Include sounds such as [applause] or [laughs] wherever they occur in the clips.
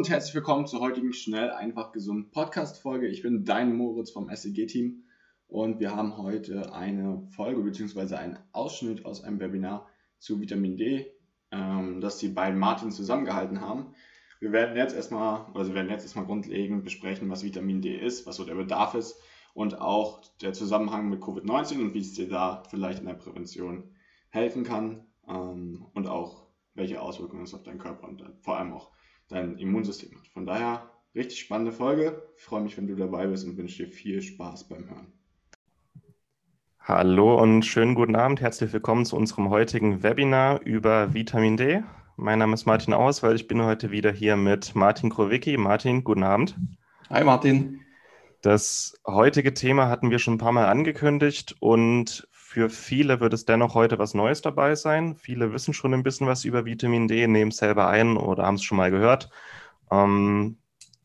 Und herzlich willkommen zur heutigen Schnell, einfach gesund Podcast-Folge. Ich bin dein Moritz vom SEG-Team und wir haben heute eine Folge bzw. einen Ausschnitt aus einem Webinar zu Vitamin D, ähm, das die beiden Martin zusammengehalten haben. Wir werden jetzt erstmal, also wir werden jetzt erstmal grundlegend besprechen, was Vitamin D ist, was so der Bedarf ist und auch der Zusammenhang mit Covid-19 und wie es dir da vielleicht in der Prävention helfen kann ähm, und auch welche Auswirkungen es auf deinen Körper und dann vor allem auch dein Immunsystem hat. Von daher richtig spannende Folge. Ich freue mich, wenn du dabei bist und wünsche dir viel Spaß beim Hören. Hallo und schönen guten Abend. Herzlich willkommen zu unserem heutigen Webinar über Vitamin D. Mein Name ist Martin Auswald. Ich bin heute wieder hier mit Martin Krowicki. Martin, guten Abend. Hi Martin. Das heutige Thema hatten wir schon ein paar Mal angekündigt und für viele wird es dennoch heute was Neues dabei sein. Viele wissen schon ein bisschen was über Vitamin D, nehmen es selber ein oder haben es schon mal gehört. Ähm,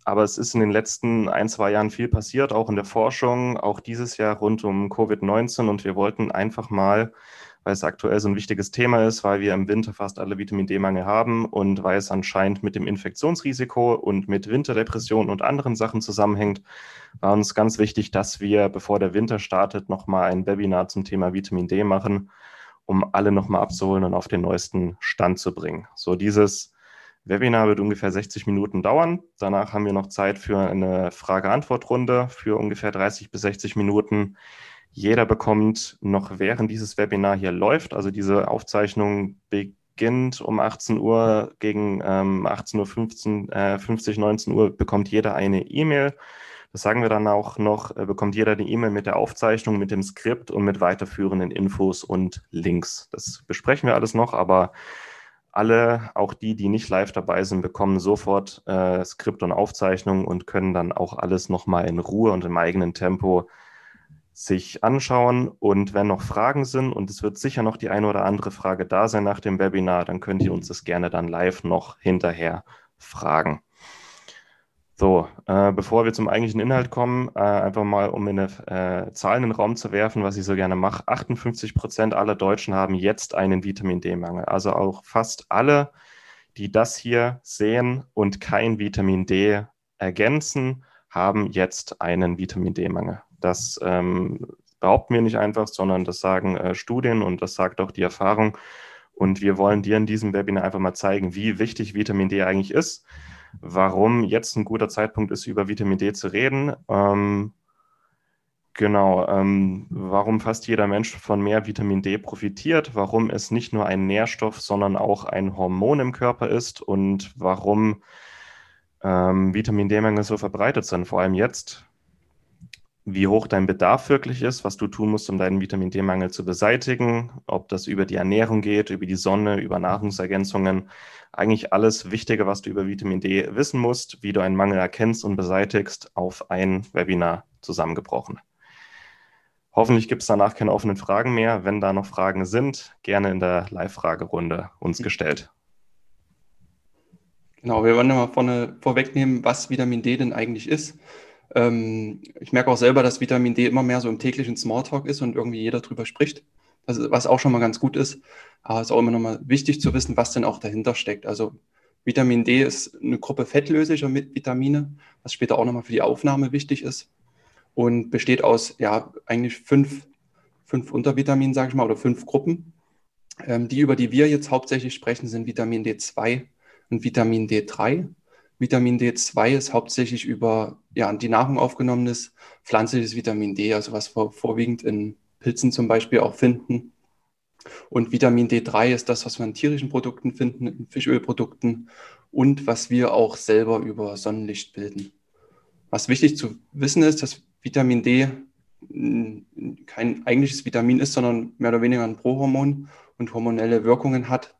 aber es ist in den letzten ein, zwei Jahren viel passiert, auch in der Forschung, auch dieses Jahr rund um Covid-19 und wir wollten einfach mal weil es aktuell so ein wichtiges Thema ist, weil wir im Winter fast alle Vitamin D-Mangel haben und weil es anscheinend mit dem Infektionsrisiko und mit Winterdepressionen und anderen Sachen zusammenhängt, war uns ganz wichtig, dass wir, bevor der Winter startet, nochmal ein Webinar zum Thema Vitamin D machen, um alle nochmal abzuholen und auf den neuesten Stand zu bringen. So dieses Webinar wird ungefähr 60 Minuten dauern. Danach haben wir noch Zeit für eine Frage-Antwort-Runde für ungefähr 30 bis 60 Minuten. Jeder bekommt noch während dieses Webinar hier läuft, also diese Aufzeichnung beginnt um 18 Uhr gegen ähm, 18.15 Uhr, äh, 50, 19 Uhr bekommt jeder eine E-Mail. Das sagen wir dann auch noch, äh, bekommt jeder eine E-Mail mit der Aufzeichnung, mit dem Skript und mit weiterführenden Infos und Links. Das besprechen wir alles noch, aber alle, auch die, die nicht live dabei sind, bekommen sofort äh, Skript und Aufzeichnung und können dann auch alles nochmal in Ruhe und im eigenen Tempo sich anschauen. Und wenn noch Fragen sind, und es wird sicher noch die eine oder andere Frage da sein nach dem Webinar, dann könnt ihr uns das gerne dann live noch hinterher fragen. So, äh, bevor wir zum eigentlichen Inhalt kommen, äh, einfach mal, um in eine äh, Zahl in den Raum zu werfen, was ich so gerne mache. 58 Prozent aller Deutschen haben jetzt einen Vitamin D-Mangel. Also auch fast alle, die das hier sehen und kein Vitamin D ergänzen, haben jetzt einen Vitamin D-Mangel. Das ähm, behaupten wir nicht einfach, sondern das sagen äh, Studien und das sagt auch die Erfahrung. Und wir wollen dir in diesem Webinar einfach mal zeigen, wie wichtig Vitamin D eigentlich ist, warum jetzt ein guter Zeitpunkt ist, über Vitamin D zu reden. Ähm, genau, ähm, warum fast jeder Mensch von mehr Vitamin D profitiert, warum es nicht nur ein Nährstoff, sondern auch ein Hormon im Körper ist und warum ähm, Vitamin D-Mängel so verbreitet sind, vor allem jetzt, wie hoch dein Bedarf wirklich ist, was du tun musst, um deinen Vitamin D-Mangel zu beseitigen, ob das über die Ernährung geht, über die Sonne, über Nahrungsergänzungen. Eigentlich alles Wichtige, was du über Vitamin D wissen musst, wie du einen Mangel erkennst und beseitigst, auf ein Webinar zusammengebrochen. Hoffentlich gibt es danach keine offenen Fragen mehr. Wenn da noch Fragen sind, gerne in der Live-Fragerunde uns gestellt. Genau, wir wollen mal vorne vorwegnehmen, was Vitamin D denn eigentlich ist. Ähm, ich merke auch selber, dass Vitamin D immer mehr so im täglichen Smalltalk ist und irgendwie jeder drüber spricht, also, was auch schon mal ganz gut ist. Aber es ist auch immer noch mal wichtig zu wissen, was denn auch dahinter steckt. Also Vitamin D ist eine Gruppe fettlöslicher Vitamine, was später auch nochmal für die Aufnahme wichtig ist und besteht aus ja eigentlich fünf, fünf Untervitaminen, sage ich mal, oder fünf Gruppen. Ähm, die, über die wir jetzt hauptsächlich sprechen, sind Vitamin D2 und Vitamin D3. Vitamin D2 ist hauptsächlich über ja, die Nahrung aufgenommenes pflanzliches Vitamin D, also was wir vorwiegend in Pilzen zum Beispiel auch finden. Und Vitamin D3 ist das, was wir in tierischen Produkten finden, in Fischölprodukten und was wir auch selber über Sonnenlicht bilden. Was wichtig zu wissen ist, dass Vitamin D kein eigentliches Vitamin ist, sondern mehr oder weniger ein Prohormon und hormonelle Wirkungen hat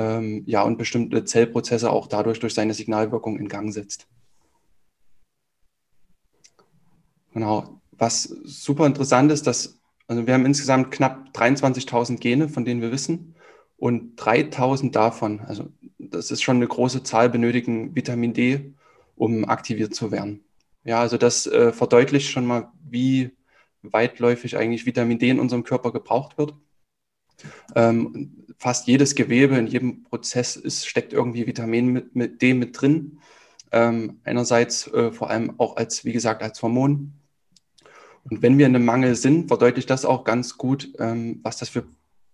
ähm, ja, und bestimmte Zellprozesse auch dadurch durch seine Signalwirkung in Gang setzt. Genau. Was super interessant ist, dass also wir haben insgesamt knapp 23.000 Gene, von denen wir wissen. Und 3.000 davon, also das ist schon eine große Zahl, benötigen Vitamin D, um aktiviert zu werden. Ja, also das äh, verdeutlicht schon mal, wie weitläufig eigentlich Vitamin D in unserem Körper gebraucht wird. Ähm, fast jedes Gewebe in jedem Prozess ist, steckt irgendwie Vitamin mit, mit D mit drin. Ähm, einerseits äh, vor allem auch als, wie gesagt, als Hormon. Und wenn wir in einem Mangel sind, verdeutlicht das auch ganz gut, ähm, was das für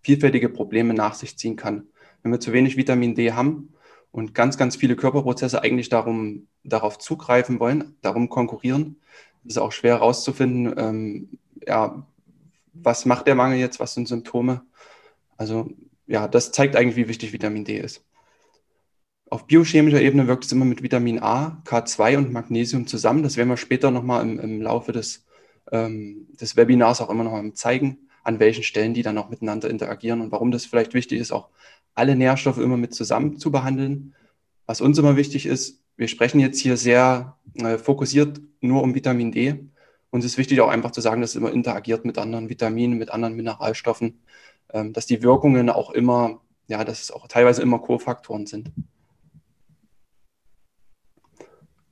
vielfältige Probleme nach sich ziehen kann. Wenn wir zu wenig Vitamin D haben und ganz, ganz viele Körperprozesse eigentlich darum, darauf zugreifen wollen, darum konkurrieren, ist es auch schwer herauszufinden, ähm, ja, was macht der Mangel jetzt, was sind Symptome. Also ja, das zeigt eigentlich, wie wichtig Vitamin D ist. Auf biochemischer Ebene wirkt es immer mit Vitamin A, K2 und Magnesium zusammen. Das werden wir später nochmal im, im Laufe des ähm, des Webinars auch immer noch mal zeigen, an welchen Stellen die dann auch miteinander interagieren und warum das vielleicht wichtig ist, auch alle Nährstoffe immer mit zusammen zu behandeln. Was uns immer wichtig ist, wir sprechen jetzt hier sehr äh, fokussiert nur um Vitamin D. Uns ist wichtig auch einfach zu sagen, dass es immer interagiert mit anderen Vitaminen, mit anderen Mineralstoffen, dass die Wirkungen auch immer, ja, dass es auch teilweise immer Kofaktoren sind.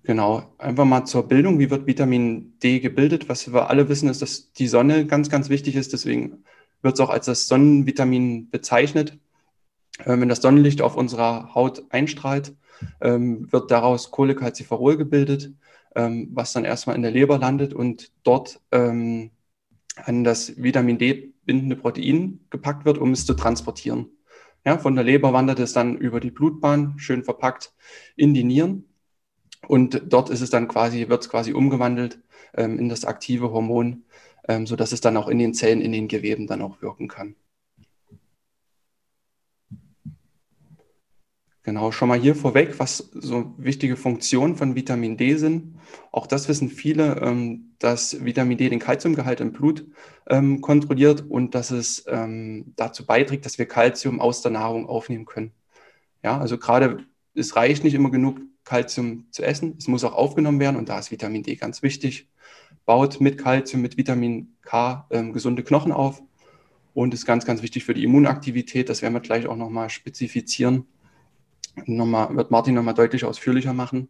Genau, einfach mal zur Bildung. Wie wird Vitamin D gebildet? Was wir alle wissen, ist, dass die Sonne ganz, ganz wichtig ist. Deswegen wird es auch als das Sonnenvitamin bezeichnet. Ähm, wenn das Sonnenlicht auf unserer Haut einstrahlt, ähm, wird daraus Cholecalciferol gebildet, ähm, was dann erstmal in der Leber landet und dort ähm, an das Vitamin D bindende Protein gepackt wird, um es zu transportieren. Ja, von der Leber wandert es dann über die Blutbahn, schön verpackt, in die Nieren und dort ist es dann quasi, wird es quasi umgewandelt ähm, in das aktive Hormon, ähm, sodass es dann auch in den Zellen, in den Geweben dann auch wirken kann. Genau, schon mal hier vorweg, was so wichtige Funktionen von Vitamin D sind. Auch das wissen viele, ähm, dass Vitamin D den Kalziumgehalt im Blut ähm, kontrolliert und dass es ähm, dazu beiträgt, dass wir Kalzium aus der Nahrung aufnehmen können. Ja, also gerade es reicht nicht immer genug Kalzium zu essen. Es muss auch aufgenommen werden und da ist Vitamin D ganz wichtig. Baut mit Kalzium, mit Vitamin K ähm, gesunde Knochen auf und ist ganz, ganz wichtig für die Immunaktivität. Das werden wir gleich auch nochmal spezifizieren. Nochmal, wird Martin nochmal deutlich ausführlicher machen.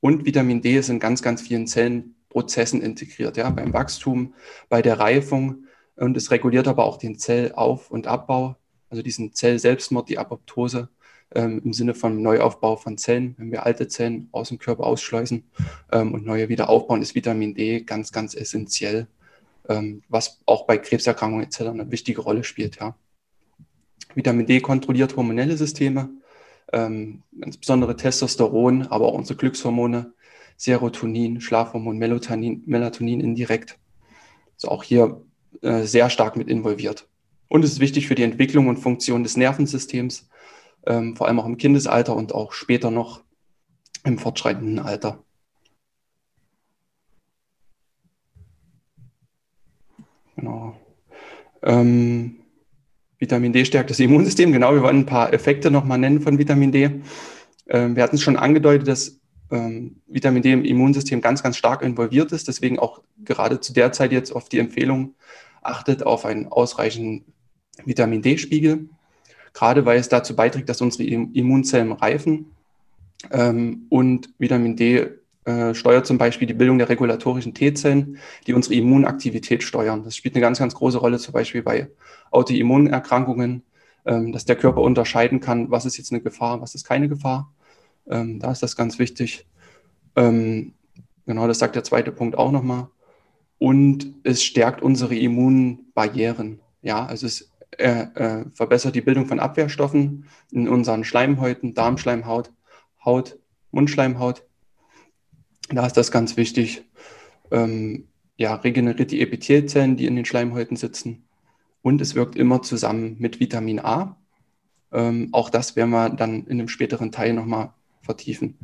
Und Vitamin D ist in ganz, ganz vielen Zellenprozessen integriert, ja, beim Wachstum, bei der Reifung und es reguliert aber auch den Zellauf- und Abbau, also diesen Zellselbstmord, die Apoptose ähm, im Sinne von Neuaufbau von Zellen. Wenn wir alte Zellen aus dem Körper ausschleusen ähm, und neue wieder aufbauen, ist Vitamin D ganz, ganz essentiell, ähm, was auch bei Krebserkrankungen etc. eine wichtige Rolle spielt. Ja. Vitamin D kontrolliert hormonelle Systeme, ähm, insbesondere Testosteron, aber auch unsere Glückshormone, Serotonin, Schlafhormon, Melatonin, Melatonin indirekt. Also auch hier äh, sehr stark mit involviert. Und es ist wichtig für die Entwicklung und Funktion des Nervensystems, ähm, vor allem auch im Kindesalter und auch später noch im fortschreitenden Alter. Genau. Ähm, Vitamin D stärkt das Immunsystem. Genau, wir wollen ein paar Effekte nochmal nennen von Vitamin D. Ähm, wir hatten es schon angedeutet, dass ähm, Vitamin D im Immunsystem ganz, ganz stark involviert ist. Deswegen auch gerade zu der Zeit jetzt auf die Empfehlung achtet auf einen ausreichenden Vitamin D-Spiegel gerade weil es dazu beiträgt, dass unsere Immunzellen reifen. Ähm, und Vitamin D äh, steuert zum Beispiel die Bildung der regulatorischen T-Zellen, die unsere Immunaktivität steuern. Das spielt eine ganz, ganz große Rolle, zum Beispiel bei Autoimmunerkrankungen, ähm, dass der Körper unterscheiden kann, was ist jetzt eine Gefahr, was ist keine Gefahr. Ähm, da ist das ganz wichtig. Ähm, genau, das sagt der zweite Punkt auch nochmal. Und es stärkt unsere Immunbarrieren. Ja, also es er äh, verbessert die Bildung von Abwehrstoffen in unseren Schleimhäuten, Darmschleimhaut, Haut, Mundschleimhaut. Da ist das ganz wichtig. Ähm, ja, regeneriert die Epithelzellen, die in den Schleimhäuten sitzen. Und es wirkt immer zusammen mit Vitamin A. Ähm, auch das werden wir dann in einem späteren Teil nochmal vertiefen.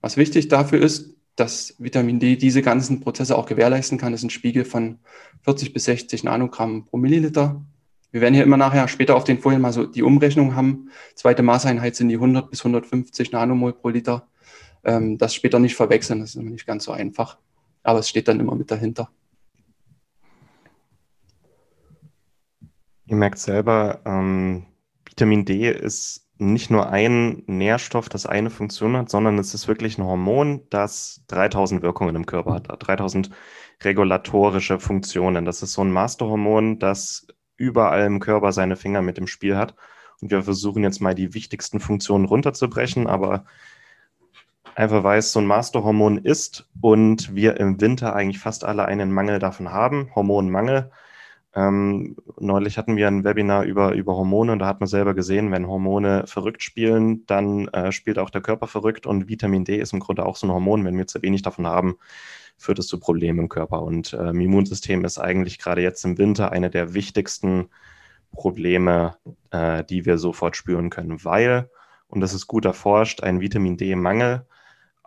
Was wichtig dafür ist, dass Vitamin D diese ganzen Prozesse auch gewährleisten kann, ist ein Spiegel von 40 bis 60 Nanogramm pro Milliliter Wir werden hier immer nachher später auf den Folien mal so die Umrechnung haben. Zweite Maßeinheit sind die 100 bis 150 Nanomol pro Liter. Ähm, das später nicht verwechseln, das ist immer nicht ganz so einfach. Aber es steht dann immer mit dahinter. Ihr merkt selber, ähm, Vitamin D ist nicht nur ein Nährstoff, das eine Funktion hat, sondern es ist wirklich ein Hormon, das 3000 Wirkungen im Körper hat, 3000 regulatorische Funktionen. Das ist so ein Masterhormon, das überall im Körper seine Finger mit im Spiel hat. Und wir versuchen jetzt mal die wichtigsten Funktionen runterzubrechen, aber einfach weil es so ein Masterhormon ist und wir im Winter eigentlich fast alle einen Mangel davon haben, Hormonmangel. Ähm, neulich hatten wir ein Webinar über, über Hormone und da hat man selber gesehen, wenn Hormone verrückt spielen, dann äh, spielt auch der Körper verrückt und Vitamin D ist im Grunde auch so ein Hormon. Wenn wir zu wenig davon haben, führt es zu Problemen im Körper. Und äh, Immunsystem ist eigentlich gerade jetzt im Winter eine der wichtigsten Probleme, äh, die wir sofort spüren können, weil, und das ist gut erforscht, ein Vitamin D-Mangel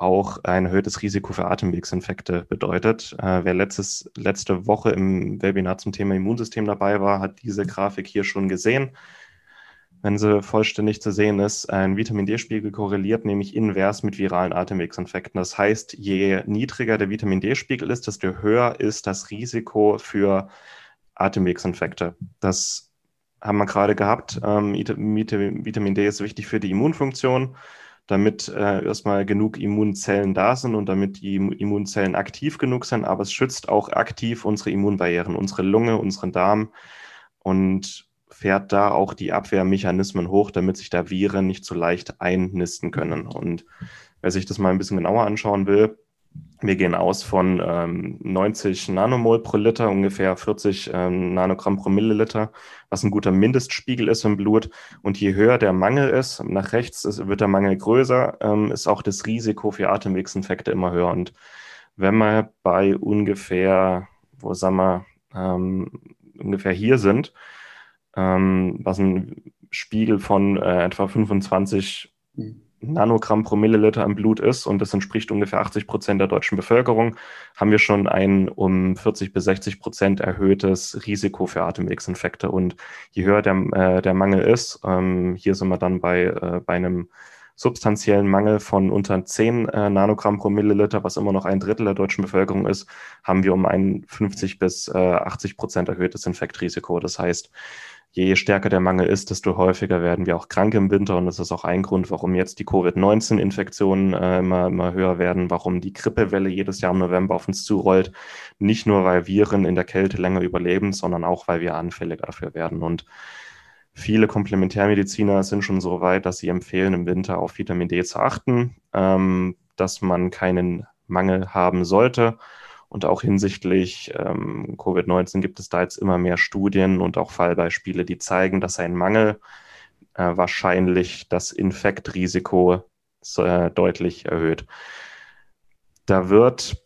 auch ein erhöhtes Risiko für Atemwegsinfekte bedeutet. Äh, wer letztes, letzte Woche im Webinar zum Thema Immunsystem dabei war, hat diese Grafik hier schon gesehen wenn sie vollständig zu sehen ist, ein Vitamin D-Spiegel korreliert nämlich invers mit viralen Atemwegsinfekten. Das heißt, je niedriger der Vitamin D-Spiegel ist, desto höher ist das Risiko für Atemwegsinfekte. Das haben wir gerade gehabt. Ähm, Vitamin D ist wichtig für die Immunfunktion, damit äh, erstmal genug Immunzellen da sind und damit die Immunzellen aktiv genug sind, aber es schützt auch aktiv unsere Immunbarrieren, unsere Lunge, unseren Darm und fährt da auch die Abwehrmechanismen hoch, damit sich da Viren nicht so leicht einnisten können. Und wer sich das mal ein bisschen genauer anschauen will, wir gehen aus von ähm, 90 Nanomol pro Liter, ungefähr 40 ähm, Nanogramm pro Milliliter, was ein guter Mindestspiegel ist im Blut. Und je höher der Mangel ist, nach rechts ist, wird der Mangel größer, ähm, ist auch das Risiko für Atemwegsinfekte immer höher. Und wenn wir bei ungefähr, wo sagen wir, ähm, ungefähr hier sind, ähm, was ein Spiegel von äh, etwa 25 mhm. Nanogramm pro Milliliter im Blut ist, und das entspricht ungefähr 80 Prozent der deutschen Bevölkerung, haben wir schon ein um 40 bis 60 Prozent erhöhtes Risiko für Atemwegsinfekte. Und je höher der, äh, der Mangel ist, ähm, hier sind wir dann bei, äh, bei einem substanziellen Mangel von unter 10 äh, Nanogramm pro Milliliter, was immer noch ein Drittel der deutschen Bevölkerung ist, haben wir um ein 50 bis äh, 80 Prozent erhöhtes Infektrisiko. Das heißt, je stärker der Mangel ist, desto häufiger werden wir auch krank im Winter. Und das ist auch ein Grund, warum jetzt die Covid-19-Infektionen äh, immer, immer höher werden, warum die Grippewelle jedes Jahr im November auf uns zurollt. Nicht nur, weil Viren in der Kälte länger überleben, sondern auch, weil wir anfälliger dafür werden. Und viele Komplementärmediziner sind schon so weit, dass sie empfehlen, im Winter auf Vitamin D zu achten, ähm, dass man keinen Mangel haben sollte. Und auch hinsichtlich ähm, Covid-19 gibt es da jetzt immer mehr Studien und auch Fallbeispiele, die zeigen, dass ein Mangel äh, wahrscheinlich das Infektrisiko äh, deutlich erhöht. Da wird,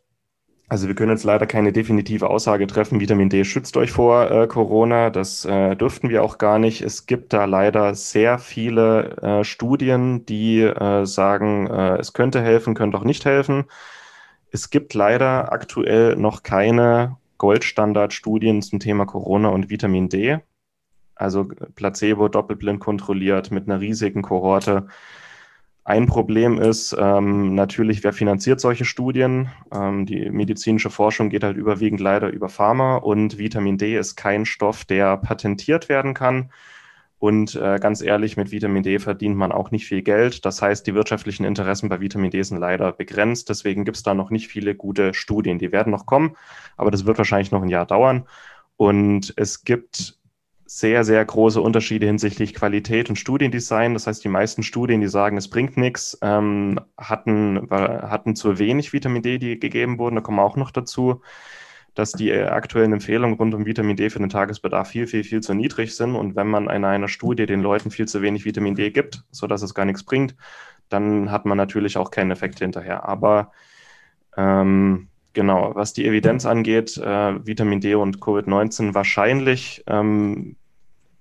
also wir können jetzt leider keine definitive Aussage treffen, Vitamin D schützt euch vor äh, Corona, das äh, dürften wir auch gar nicht. Es gibt da leider sehr viele äh, Studien, die äh, sagen, es könnte helfen, könnte auch nicht helfen. Es gibt leider aktuell noch keine Goldstandard-Studien zum Thema Corona und Vitamin D. Also Placebo doppelblind kontrolliert mit einer riesigen Kohorte. Ein Problem ist ähm, natürlich, wer finanziert solche Studien? Ähm, die medizinische Forschung geht halt überwiegend leider über Pharma und Vitamin D ist kein Stoff, der patentiert werden kann. Und äh, ganz ehrlich, mit Vitamin D verdient man auch nicht viel Geld. Das heißt, die wirtschaftlichen Interessen bei Vitamin D sind leider begrenzt. Deswegen gibt es da noch nicht viele gute Studien. Die werden noch kommen, aber das wird wahrscheinlich noch ein Jahr dauern. Und es gibt sehr, sehr große Unterschiede hinsichtlich Qualität und Studiendesign. Das heißt, die meisten Studien, die sagen, es bringt nichts, ähm, hatten, hatten zu wenig Vitamin D, die gegeben wurden. Da kommen wir auch noch dazu dass die äh, aktuellen Empfehlungen rund um Vitamin D für den Tagesbedarf viel, viel, viel zu niedrig sind. Und wenn man in einer Studie den Leuten viel zu wenig Vitamin D gibt, sodass es gar nichts bringt, dann hat man natürlich auch keinen Effekt hinterher. Aber ähm, genau, was die Evidenz angeht, äh, Vitamin D und Covid-19 wahrscheinlich ähm,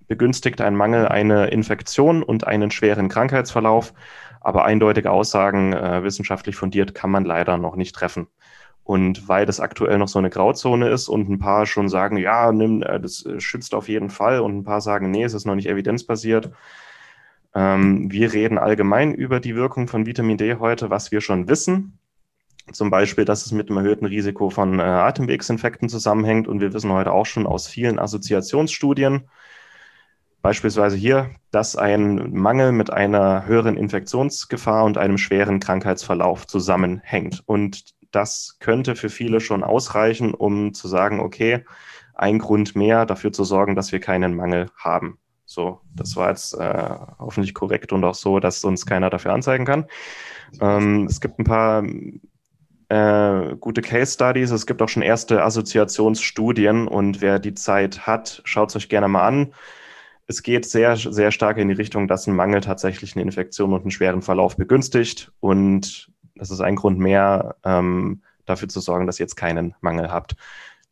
begünstigt ein Mangel eine Infektion und einen schweren Krankheitsverlauf. Aber eindeutige Aussagen, äh, wissenschaftlich fundiert, kann man leider noch nicht treffen. Und weil das aktuell noch so eine Grauzone ist und ein paar schon sagen, ja, nimm, äh, das schützt auf jeden Fall und ein paar sagen, nee, es ist noch nicht evidenzbasiert. Ähm, wir reden allgemein über die Wirkung von Vitamin D heute, was wir schon wissen. Zum Beispiel, dass es mit einem erhöhten Risiko von äh, Atemwegsinfekten zusammenhängt. Und wir wissen heute auch schon aus vielen Assoziationsstudien, beispielsweise hier, dass ein Mangel mit einer höheren Infektionsgefahr und einem schweren Krankheitsverlauf zusammenhängt. Und das könnte für viele schon ausreichen, um zu sagen, okay, ein Grund mehr dafür zu sorgen, dass wir keinen Mangel haben. So, das war jetzt äh, hoffentlich korrekt und auch so, dass uns keiner dafür anzeigen kann. Ähm, es gibt ein paar äh, gute Case Studies. Es gibt auch schon erste Assoziationsstudien und wer die Zeit hat, schaut es euch gerne mal an. Es geht sehr, sehr stark in die Richtung, dass ein Mangel tatsächlich eine Infektion und einen schweren Verlauf begünstigt. Und das ist ein Grund mehr, ähm, dafür zu sorgen, dass ihr jetzt keinen Mangel habt.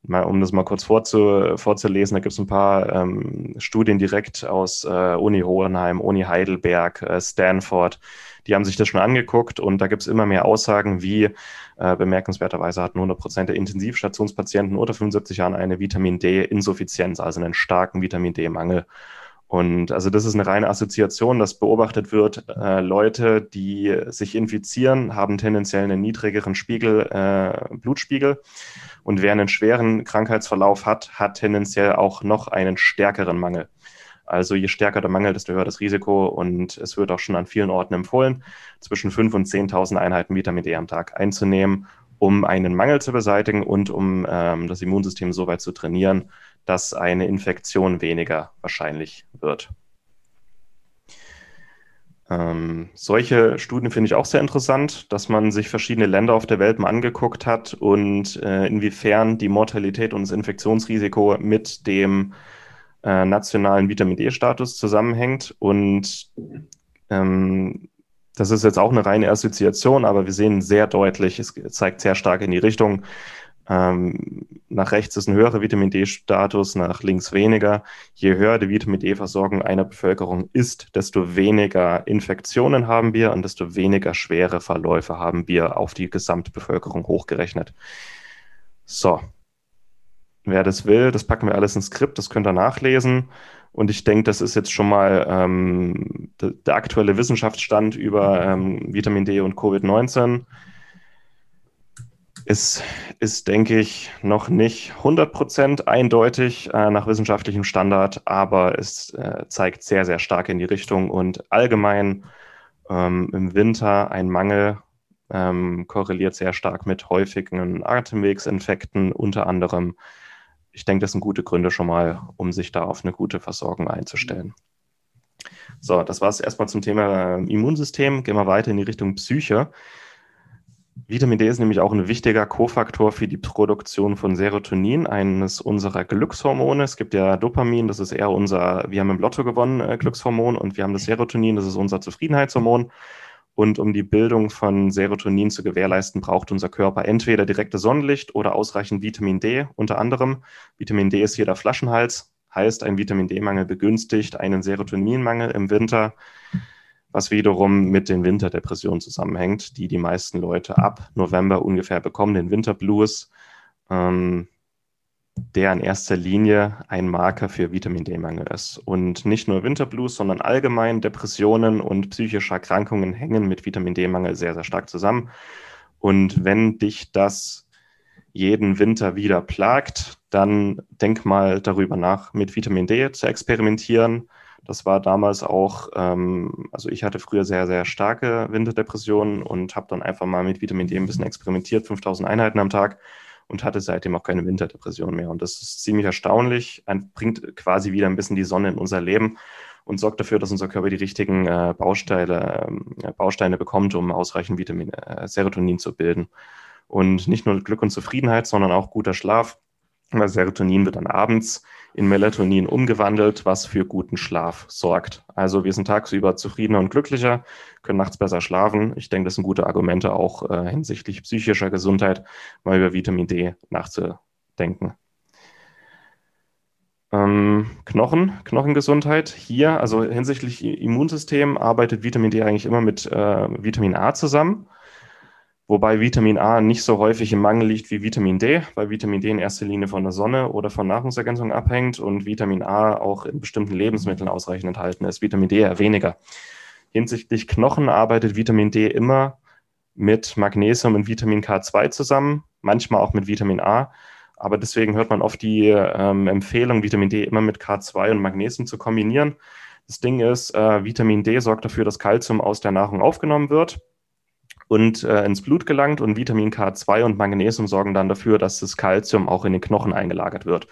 Mal, um das mal kurz vorzu, vorzulesen, da gibt es ein paar ähm, Studien direkt aus äh, Uni Hohenheim, Uni Heidelberg, äh, Stanford, die haben sich das schon angeguckt und da gibt es immer mehr Aussagen wie, äh, bemerkenswerterweise hatten 100 Prozent der Intensivstationspatienten unter 75 Jahren eine Vitamin D-Insuffizienz, also einen starken Vitamin D-Mangel. Und also das ist eine reine Assoziation, dass beobachtet wird, äh, Leute, die sich infizieren, haben tendenziell einen niedrigeren Spiegel, äh, Blutspiegel. Und wer einen schweren Krankheitsverlauf hat, hat tendenziell auch noch einen stärkeren Mangel. Also je stärker der Mangel, desto höher das Risiko. Und es wird auch schon an vielen Orten empfohlen, zwischen 5.000 und 10.000 Einheiten Vitamin D am Tag einzunehmen, um einen Mangel zu beseitigen und um ähm, das Immunsystem so weit zu trainieren, dass eine Infektion weniger wahrscheinlich wird. Ähm, solche Studien finde ich auch sehr interessant, dass man sich verschiedene Länder auf der Welt mal angeguckt hat und äh, inwiefern die Mortalität und das Infektionsrisiko mit dem äh, nationalen Vitamin D-Status zusammenhängt. Und ähm, das ist jetzt auch eine reine Assoziation, aber wir sehen sehr deutlich, es zeigt sehr stark in die Richtung. Ähm, nach rechts ist ein höherer Vitamin D-Status, nach links weniger. Je höher die Vitamin D-Versorgung einer Bevölkerung ist, desto weniger Infektionen haben wir und desto weniger schwere Verläufe haben wir auf die Gesamtbevölkerung hochgerechnet. So, wer das will, das packen wir alles ins Skript, das könnt ihr nachlesen. Und ich denke, das ist jetzt schon mal ähm, der, aktuelle Wissenschaftsstand über ähm, Vitamin D und Covid-19. Es ist, denke ich, noch nicht 100% eindeutig äh, nach wissenschaftlichem Standard, aber es äh, zeigt sehr, sehr stark in die Richtung und allgemein ähm, im Winter ein Mangel ähm, korreliert sehr stark mit häufigen Atemwegsinfekten, unter anderem ich denke, das sind gute Gründe schon mal, um sich da auf eine gute Versorgung einzustellen. So, das war es erstmal zum Thema äh, Immunsystem. Gehen wir weiter in die Richtung Psyche. Vitamin D ist nämlich auch ein wichtiger Kofaktor für die Produktion von Serotonin, eines unserer Glückshormone. Es gibt ja Dopamin, das ist eher unser, wir haben im Lotto gewonnen, äh, Glückshormon, und wir haben das Serotonin, das ist unser Zufriedenheitshormon. Und um die Bildung von Serotonin zu gewährleisten, braucht unser Körper entweder direkte Sonnenlicht oder ausreichend Vitamin D. Unter anderem, Vitamin D ist hier der Flaschenhals, heißt, ein Vitamin D-Mangel begünstigt einen Serotoninmangel im Winter, was wiederum mit den Winterdepressionen zusammenhängt, die die meisten Leute ab November ungefähr bekommen, den Winterblues. Ähm, der in erster Linie ein Marker für Vitamin D-Mangel ist. Und nicht nur Winterblues, sondern allgemein Depressionen und psychische Erkrankungen hängen mit Vitamin D-Mangel sehr, sehr stark zusammen. Und wenn dich das jeden Winter wieder plagt, dann denk mal darüber nach, mit Vitamin D zu experimentieren. Das war damals auch, ähm, also ich hatte früher sehr, sehr starke Winterdepressionen und habe dann einfach mal mit Vitamin D ein bisschen experimentiert, 5000 Einheiten am Tag und hatte seitdem auch keine Winterdepression mehr. Und das ist ziemlich erstaunlich, ein, bringt quasi wieder ein bisschen die Sonne in unser Leben und sorgt dafür, dass unser Körper die richtigen äh, Bausteine, äh, Bausteine bekommt, um ausreichend Vitamin, äh, Serotonin zu bilden. Und nicht nur Glück und Zufriedenheit, sondern auch guter Schlaf weil Serotonin wird dann abends in Melatonin umgewandelt, was für guten Schlaf sorgt. Also wir sind tagsüber zufriedener und glücklicher, können nachts besser schlafen. Ich denke, das sind gute Argumente auch äh, hinsichtlich psychischer Gesundheit, mal über Vitamin D nachzudenken. Ähm, Knochen, Knochengesundheit. Hier, also hinsichtlich Immunsystem, arbeitet Vitamin D eigentlich immer mit äh, Vitamin A zusammen. Wobei Vitamin A nicht so häufig im Mangel liegt wie Vitamin D, weil Vitamin D in erster Linie von der Sonne oder von Nahrungsergänzung abhängt und Vitamin A auch in bestimmten Lebensmitteln ausreichend enthalten ist, Vitamin D eher weniger. Hinsichtlich Knochen arbeitet Vitamin D immer mit Magnesium und Vitamin K2 zusammen, manchmal auch mit Vitamin A. Aber deswegen hört man oft die ähm, Empfehlung, Vitamin D immer mit K2 und Magnesium zu kombinieren. Das Ding ist, äh, Vitamin D sorgt dafür, dass Kalzium aus der Nahrung aufgenommen wird und äh, ins Blut gelangt und Vitamin K2 und Magnesium sorgen dann dafür, dass das Kalzium auch in den Knochen eingelagert wird.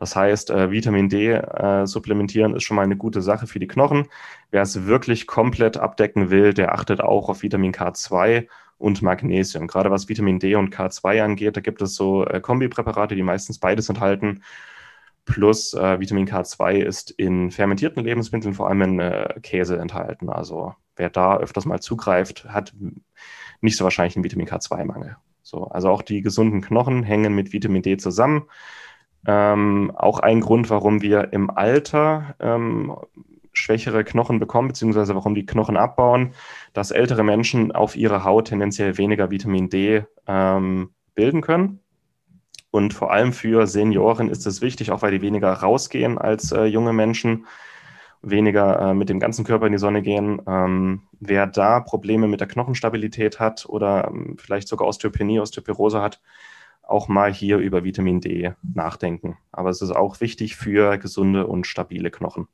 Das heißt, äh, Vitamin D äh, supplementieren ist schon mal eine gute Sache für die Knochen. Wer es wirklich komplett abdecken will, der achtet auch auf Vitamin K2 und Magnesium. Gerade was Vitamin D und K2 angeht, da gibt es so äh, Kombipräparate, die meistens beides enthalten. Plus äh, Vitamin K2 ist in fermentierten Lebensmitteln, vor allem in äh, Käse enthalten. Also wer da öfters mal zugreift, hat nicht so wahrscheinlich einen Vitamin K2-Mangel. So, also auch die gesunden Knochen hängen mit Vitamin D zusammen. Ähm, auch ein Grund, warum wir im Alter ähm, schwächere Knochen bekommen, beziehungsweise warum die Knochen abbauen, dass ältere Menschen auf ihrer Haut tendenziell weniger Vitamin D ähm, bilden können. Und vor allem für Senioren ist es wichtig, auch weil die weniger rausgehen als äh, junge Menschen, weniger äh, mit dem ganzen Körper in die Sonne gehen. Ähm, wer da Probleme mit der Knochenstabilität hat oder ähm, vielleicht sogar Osteopenie, Osteoporose hat, auch mal hier über Vitamin D nachdenken. Aber es ist auch wichtig für gesunde und stabile Knochen.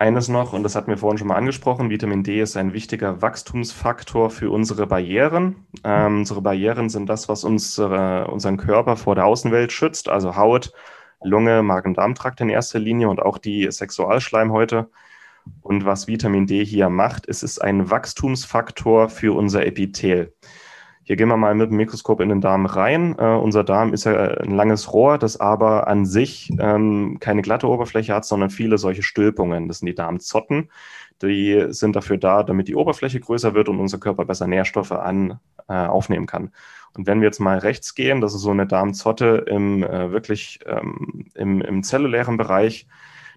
Eines noch, und das hatten wir vorhin schon mal angesprochen, Vitamin D ist ein wichtiger Wachstumsfaktor für unsere Barrieren. Ähm, unsere Barrieren sind das, was unsere, unseren Körper vor der Außenwelt schützt, also Haut, Lunge, Magen-Darm-Trakt in erster Linie und auch die Sexualschleimhäute. Und was Vitamin D hier macht, ist es ein Wachstumsfaktor für unser Epithel. Hier gehen wir mal mit dem Mikroskop in den Darm rein. Äh, unser Darm ist ja ein langes Rohr, das aber an sich ähm, keine glatte Oberfläche hat, sondern viele solche Stülpungen. Das sind die Darmzotten. Die sind dafür da, damit die Oberfläche größer wird und unser Körper besser Nährstoffe an, äh, aufnehmen kann. Und wenn wir jetzt mal rechts gehen, das ist so eine Darmzotte im äh, wirklich ähm, im, im zellulären Bereich,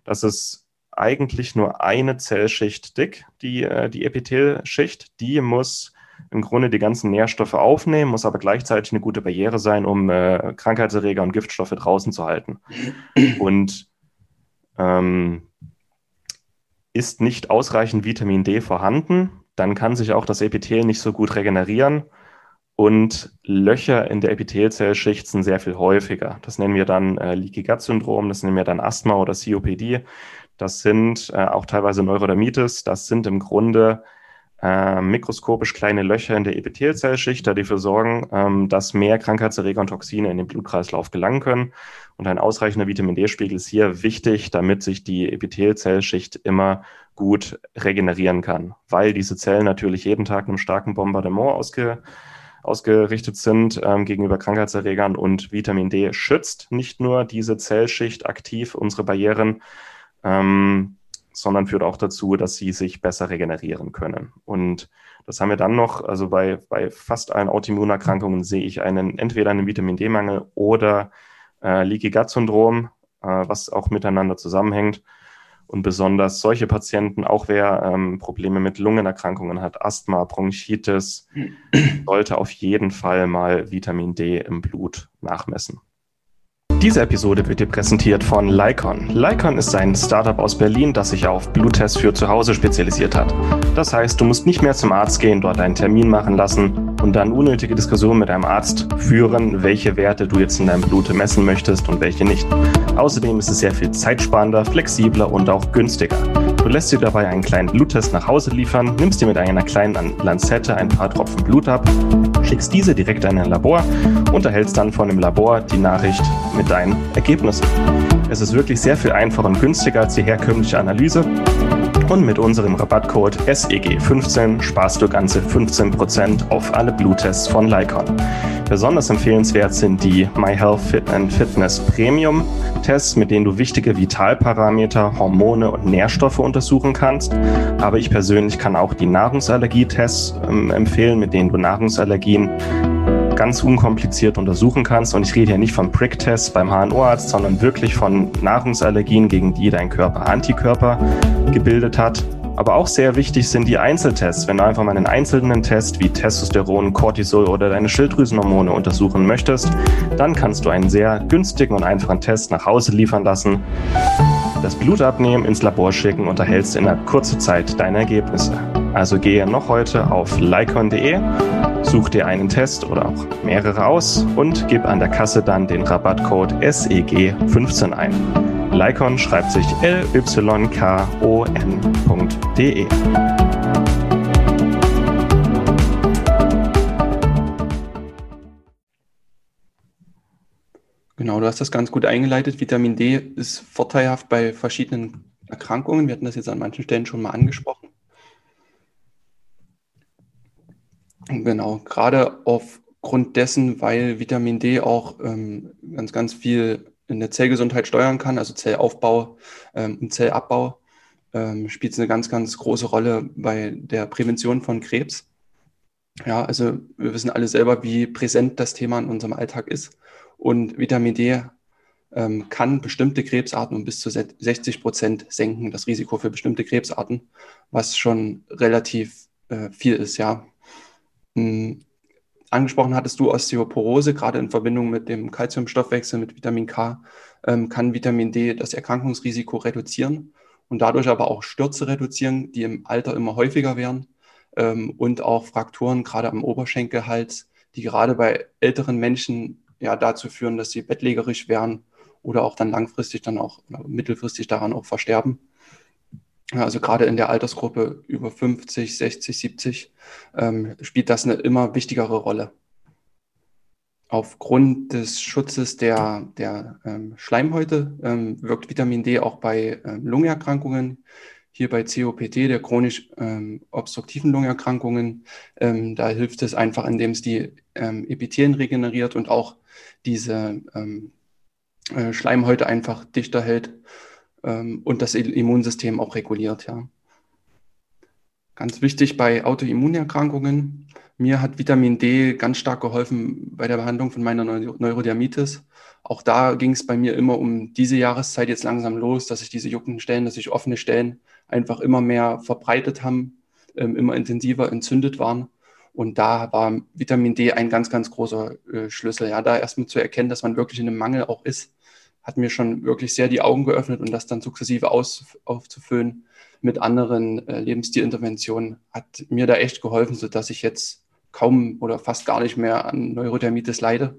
das ist eigentlich nur eine Zellschicht dick, die, äh, die Epithelschicht. Die muss im Grunde die ganzen Nährstoffe aufnehmen, muss aber gleichzeitig eine gute Barriere sein, um äh, Krankheitserreger und Giftstoffe draußen zu halten. Und ähm, ist nicht ausreichend Vitamin D vorhanden, dann kann sich auch das Epithel nicht so gut regenerieren und Löcher in der Epithelzellschicht sind sehr viel häufiger. Das nennen wir dann äh, Leaky Gut Syndrom, das nennen wir dann Asthma oder COPD. Das sind äh, auch teilweise Neurodermitis. Das sind im Grunde äh, mikroskopisch kleine Löcher in der Epithelzellschicht, die dafür sorgen, ähm, dass mehr Krankheitserreger und Toxine in den Blutkreislauf gelangen können. Und ein ausreichender Vitamin D-Spiegel ist hier wichtig, damit sich die Epithelzellschicht immer gut regenerieren kann, weil diese Zellen natürlich jeden Tag einem starken Bombardement ausge, ausgerichtet sind ähm, gegenüber Krankheitserregern und Vitamin D schützt nicht nur diese Zellschicht aktiv unsere Barrieren, ähm, sondern führt auch dazu, dass sie sich besser regenerieren können. Und das haben wir dann noch, also bei, bei fast allen Autoimmunerkrankungen sehe ich einen, entweder einen Vitamin D-Mangel oder äh, Leaky Gut Syndrom, äh, was auch miteinander zusammenhängt. Und besonders solche Patienten, auch wer ähm, Probleme mit Lungenerkrankungen hat, Asthma, Bronchitis, [clears throat] sollte auf jeden Fall mal Vitamin D im Blut nachmessen. Diese Episode wird dir präsentiert von Lycon. Lycon ist ein Startup aus Berlin, das sich auf Bluttests für zu Hause spezialisiert hat. Das heißt, du musst nicht mehr zum Arzt gehen, dort einen Termin machen lassen und dann unnötige Diskussionen mit deinem Arzt führen, welche Werte du jetzt in deinem Blut messen möchtest und welche nicht. Außerdem ist es sehr viel zeitsparender, flexibler und auch günstiger. Du lässt dir dabei einen kleinen Bluttest nach Hause liefern, nimmst dir mit einer kleinen Lanzette ein paar Tropfen Blut ab, schickst diese direkt in ein Labor und erhältst dann von dem Labor die Nachricht mit deinen Ergebnissen. Es ist wirklich sehr viel einfacher und günstiger als die herkömmliche Analyse. Und mit unserem Rabattcode SEG15 sparst du ganze 15% auf alle Bluttests von Lycon. Besonders empfehlenswert sind die MyHealth Fit and Fitness Premium Tests, mit denen du wichtige Vitalparameter, Hormone und Nährstoffe untersuchen kannst. Aber ich persönlich kann auch die Nahrungsallergietests ähm, empfehlen, mit denen du Nahrungsallergien ganz unkompliziert untersuchen kannst. Und ich rede hier nicht von Prick-Tests beim HNO-Arzt, sondern wirklich von Nahrungsallergien, gegen die dein Körper Antikörper gebildet hat. Aber auch sehr wichtig sind die Einzeltests. Wenn du einfach mal einen einzelnen Test wie Testosteron, Cortisol oder deine Schilddrüsenhormone untersuchen möchtest, dann kannst du einen sehr günstigen und einfachen Test nach Hause liefern lassen, das Blut abnehmen, ins Labor schicken und erhältst in einer kurzen Zeit deine Ergebnisse. Also gehe noch heute auf lycon.de, such dir einen Test oder auch mehrere aus und gib an der Kasse dann den Rabattcode SEG15 ein. Lycon schreibt sich L-Y-K-O-N.de. Genau, du hast das ganz gut eingeleitet. Vitamin D ist vorteilhaft bei verschiedenen Erkrankungen. Wir hatten das jetzt an manchen Stellen schon mal angesprochen. Genau, gerade aufgrund dessen, weil Vitamin D auch ähm, ganz, ganz viel in der Zellgesundheit steuern kann, also Zellaufbau ähm, und Zellabbau, ähm, spielt es eine ganz, ganz große Rolle bei der Prävention von Krebs. Ja, also wir wissen alle selber, wie präsent das Thema in unserem Alltag ist. Und Vitamin D ähm, kann bestimmte Krebsarten um bis zu 60 Prozent senken, das Risiko für bestimmte Krebsarten, was schon relativ äh, viel ist, ja. Hm. Angesprochen hattest du Osteoporose, gerade in Verbindung mit dem Kalziumstoffwechsel, mit Vitamin K, ähm, kann Vitamin D das Erkrankungsrisiko reduzieren und dadurch aber auch Stürze reduzieren, die im Alter immer häufiger werden ähm, und auch Frakturen, gerade am Oberschenkelhals, die gerade bei älteren Menschen ja dazu führen, dass sie bettlägerisch werden oder auch dann langfristig dann auch mittelfristig daran auch versterben. Also gerade in der Altersgruppe über 50, 60, 70 ähm, spielt das eine immer wichtigere Rolle. Aufgrund des Schutzes der, der ähm, Schleimhäute ähm, wirkt Vitamin D auch bei ähm, Lungenerkrankungen, hier bei COPD, der chronisch ähm, obstruktiven Lungenerkrankungen. Ähm, da hilft es einfach, indem es die Epithelien regeneriert und auch diese äh, Schleimhäute einfach dichter hält ähm, und das Immunsystem auch reguliert. Ja. Ganz wichtig bei Autoimmunerkrankungen. Mir hat Vitamin D ganz stark geholfen bei der Behandlung von meiner Neurodermitis. Auch da ging es bei mir immer um diese Jahreszeit jetzt langsam los, dass sich diese juckenden Stellen, dass sich offene Stellen einfach immer mehr verbreitet haben, ähm, immer intensiver entzündet waren. Und da war Vitamin D ein ganz, ganz großer äh, Schlüssel. Ja, da erstmal zu erkennen, dass man wirklich in einem Mangel auch ist hat mir schon wirklich sehr die Augen geöffnet und das dann sukzessive aus, aufzufüllen mit anderen äh, Lebensstilinterventionen hat mir da echt geholfen, sodass ich jetzt kaum oder fast gar nicht mehr an Neurodermitis leide.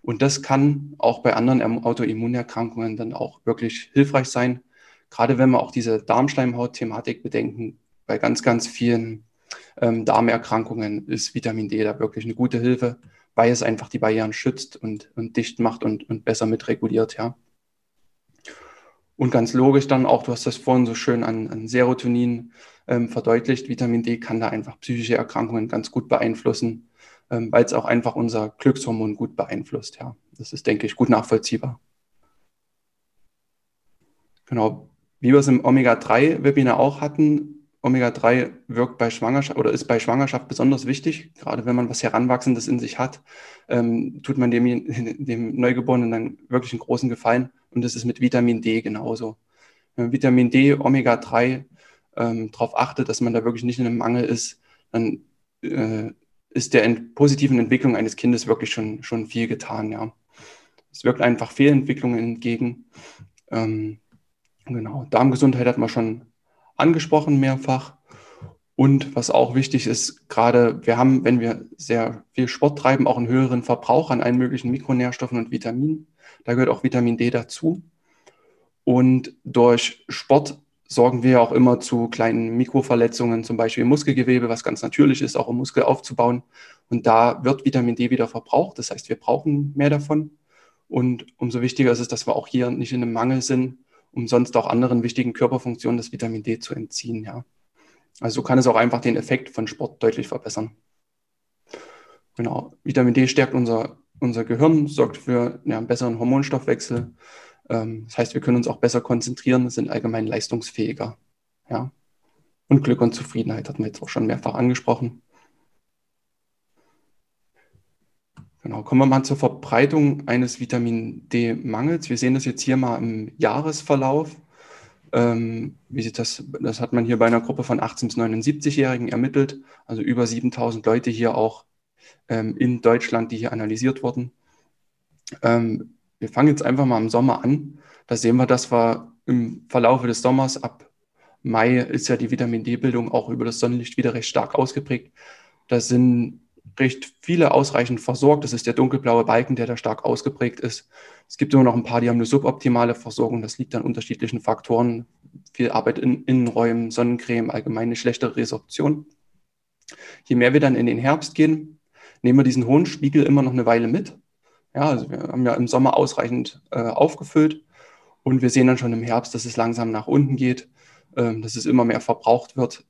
Und das kann auch bei anderen Autoimmunerkrankungen dann auch wirklich hilfreich sein. Gerade wenn wir auch diese Darmschleimhaut-Thematik bedenken, bei ganz, ganz vielen ähm, Darmerkrankungen ist Vitamin D da wirklich eine gute Hilfe weil es einfach die Barrieren schützt und, und dicht macht und, und besser mitreguliert, ja. Und ganz logisch dann auch, du hast das vorhin so schön an, an Serotonin ähm, verdeutlicht, Vitamin D kann da einfach psychische Erkrankungen ganz gut beeinflussen, ähm, weil es auch einfach unser Glückshormon gut beeinflusst, ja. Das ist, denke ich, gut nachvollziehbar. Genau. Wie wir es im Omega-3-Webinar auch hatten, Omega-3 wirkt bei Schwangerschaft oder ist bei Schwangerschaft besonders wichtig. Gerade wenn man was Heranwachsendes in sich hat, ähm, tut man dem, [laughs] dem Neugeborenen dann wirklich einen großen Gefallen. Und das ist mit Vitamin D genauso. Wenn Vitamin D, Omega-3 ähm, darauf achtet, dass man da wirklich nicht in einem Mangel ist, dann äh, ist der ent positiven Entwicklung eines Kindes wirklich schon, schon viel getan. Ja. Es wirkt einfach Fehlentwicklungen entgegen. Ähm, genau. Darmgesundheit hat man schon angesprochen mehrfach. Und was auch wichtig ist, gerade wir haben, wenn wir sehr viel Sport treiben, auch einen höheren Verbrauch an allen möglichen Mikronährstoffen und Vitaminen. Da gehört auch Vitamin D dazu. Und durch Sport sorgen wir auch immer zu kleinen Mikroverletzungen, zum Beispiel im Muskelgewebe, was ganz natürlich ist, auch um Muskel aufzubauen. Und da wird Vitamin D wieder verbraucht. Das heißt, wir brauchen mehr davon. Und umso wichtiger ist es, dass wir auch hier nicht in einem Mangel sind, um sonst auch anderen wichtigen Körperfunktionen das Vitamin D zu entziehen. Ja. Also kann es auch einfach den Effekt von Sport deutlich verbessern. Genau. Vitamin D stärkt unser, unser Gehirn, sorgt für ja, einen besseren Hormonstoffwechsel. Ähm, das heißt, wir können uns auch besser konzentrieren, sind allgemein leistungsfähiger. Ja. Und Glück und Zufriedenheit hatten wir jetzt auch schon mehrfach angesprochen. Genau, kommen wir mal zur Verbreitung eines Vitamin D-Mangels. Wir sehen das jetzt hier mal im Jahresverlauf. Ähm, wie sieht das, das hat man hier bei einer Gruppe von 18- bis 79-Jährigen ermittelt, also über 7000 Leute hier auch ähm, in Deutschland, die hier analysiert wurden. Ähm, wir fangen jetzt einfach mal im Sommer an. Da sehen wir, dass wir im Verlaufe des Sommers ab Mai ist ja die Vitamin D-Bildung auch über das Sonnenlicht wieder recht stark ausgeprägt. Da sind recht viele ausreichend versorgt. Das ist der dunkelblaue Balken, der da stark ausgeprägt ist. Es gibt immer noch ein paar, die haben eine suboptimale Versorgung. Das liegt an unterschiedlichen Faktoren. Viel Arbeit in Innenräumen, Sonnencreme, allgemeine schlechtere Resorption. Je mehr wir dann in den Herbst gehen, nehmen wir diesen hohen Spiegel immer noch eine Weile mit. Ja, also wir haben ja im Sommer ausreichend äh, aufgefüllt und wir sehen dann schon im Herbst, dass es langsam nach unten geht, ähm, dass es immer mehr verbraucht wird.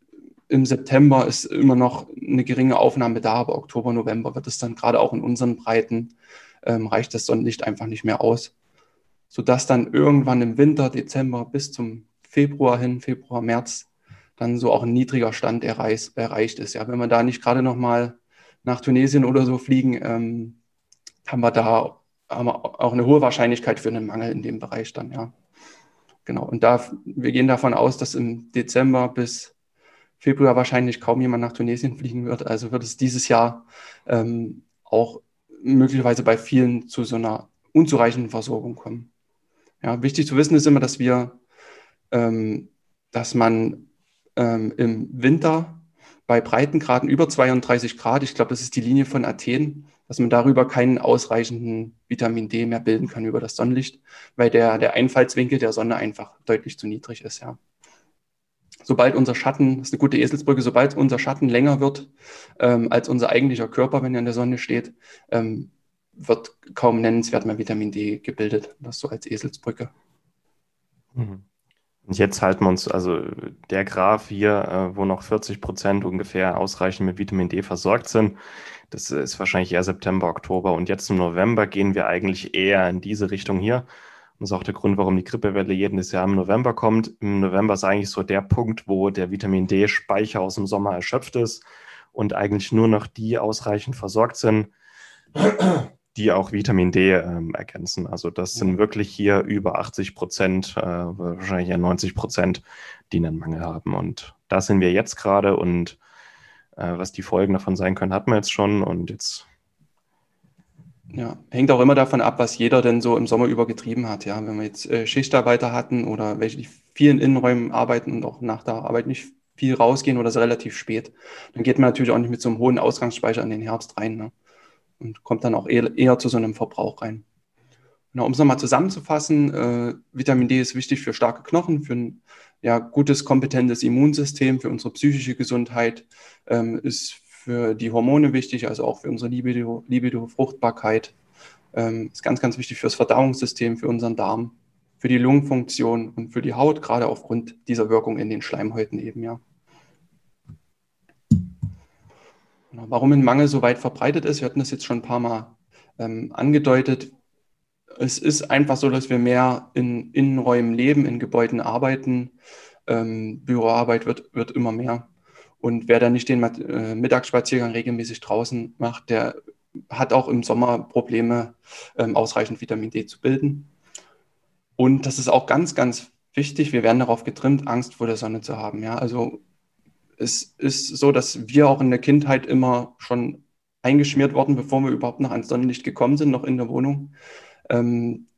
Im September ist immer noch eine geringe Aufnahme da, aber Oktober, November wird es dann gerade auch in unseren Breiten, ähm, reicht das Sonnenlicht einfach nicht mehr aus. Sodass dann irgendwann im Winter, Dezember bis zum Februar hin, Februar, März, dann so auch ein niedriger Stand erreich, erreicht ist. Ja, wenn wir da nicht gerade nochmal nach Tunesien oder so fliegen, ähm, haben wir da haben wir auch eine hohe Wahrscheinlichkeit für einen Mangel in dem Bereich dann, ja. Genau. Und da, wir gehen davon aus, dass im Dezember bis Februar wahrscheinlich kaum jemand nach Tunesien fliegen wird. Also wird es dieses Jahr ähm, auch möglicherweise bei vielen zu so einer unzureichenden Versorgung kommen. Ja, wichtig zu wissen ist immer, dass wir, ähm, dass man ähm, im Winter bei Breitengraden über 32 Grad, ich glaube, das ist die Linie von Athen, dass man darüber keinen ausreichenden Vitamin D mehr bilden kann über das Sonnenlicht, weil der, der Einfallswinkel der Sonne einfach deutlich zu niedrig ist, ja. Sobald unser Schatten, das ist eine gute Eselsbrücke, sobald unser Schatten länger wird ähm, als unser eigentlicher Körper, wenn er in der Sonne steht, ähm, wird kaum nennenswert mehr Vitamin D gebildet. Das so als Eselsbrücke. Mhm. Und jetzt halten wir uns, also der Graph hier, äh, wo noch 40 Prozent ungefähr ausreichend mit Vitamin D versorgt sind, das ist wahrscheinlich eher September, Oktober. Und jetzt im November gehen wir eigentlich eher in diese Richtung hier. Und das ist auch der Grund, warum die Grippewelle jedes Jahr im November kommt. Im November ist eigentlich so der Punkt, wo der Vitamin D-Speicher aus dem Sommer erschöpft ist und eigentlich nur noch die ausreichend versorgt sind, die auch Vitamin D ähm, ergänzen. Also das sind wirklich hier über 80 Prozent, äh, wahrscheinlich ja 90 Prozent, die einen Mangel haben. Und da sind wir jetzt gerade und äh, was die Folgen davon sein können, hatten wir jetzt schon und jetzt. Ja, hängt auch immer davon ab, was jeder denn so im Sommer über getrieben hat. Ja, wenn wir jetzt äh, Schichtarbeiter hatten oder welche die vielen Innenräumen arbeiten und auch nach der Arbeit nicht viel rausgehen oder so relativ spät, dann geht man natürlich auch nicht mit so einem hohen Ausgangsspeicher in den Herbst rein. Ne? und kommt dann auch eher, eher zu so einem Verbrauch rein. Um es nochmal zusammenzufassen, äh, Vitamin D ist wichtig für starke Knochen, für ein ja, gutes, kompetentes Immunsystem, für unsere psychische Gesundheit, ähm, ist für die Hormone wichtig, also auch für unsere Libido, Libido Fruchtbarkeit, ähm, ist ganz, ganz wichtig fürs Verdauungssystem, für unseren Darm, für die Lungenfunktion und für die Haut, gerade aufgrund dieser Wirkung in den Schleimhäuten eben, ja. Genau. Warum ein Mangel so weit verbreitet ist, wir hatten das jetzt schon ein paar Mal ähm, angedeutet. Es ist einfach so, dass wir mehr in Innenräumen leben, in Gebäuden arbeiten. Ähm, Büroarbeit wird, wird immer mehr. Und wer da nicht den äh, Mittagsspaziergang regelmäßig draußen macht, der hat auch im Sommer Probleme, ähm, ausreichend Vitamin D zu bilden. Und das ist auch ganz, ganz wichtig. Wir werden darauf getrimmt, Angst vor der Sonne zu haben. Ja, also es ist so, dass wir auch in der Kindheit immer schon eingeschmiert worden, bevor wir überhaupt noch ans Sonnenlicht gekommen sind, noch in der Wohnung. Ähm,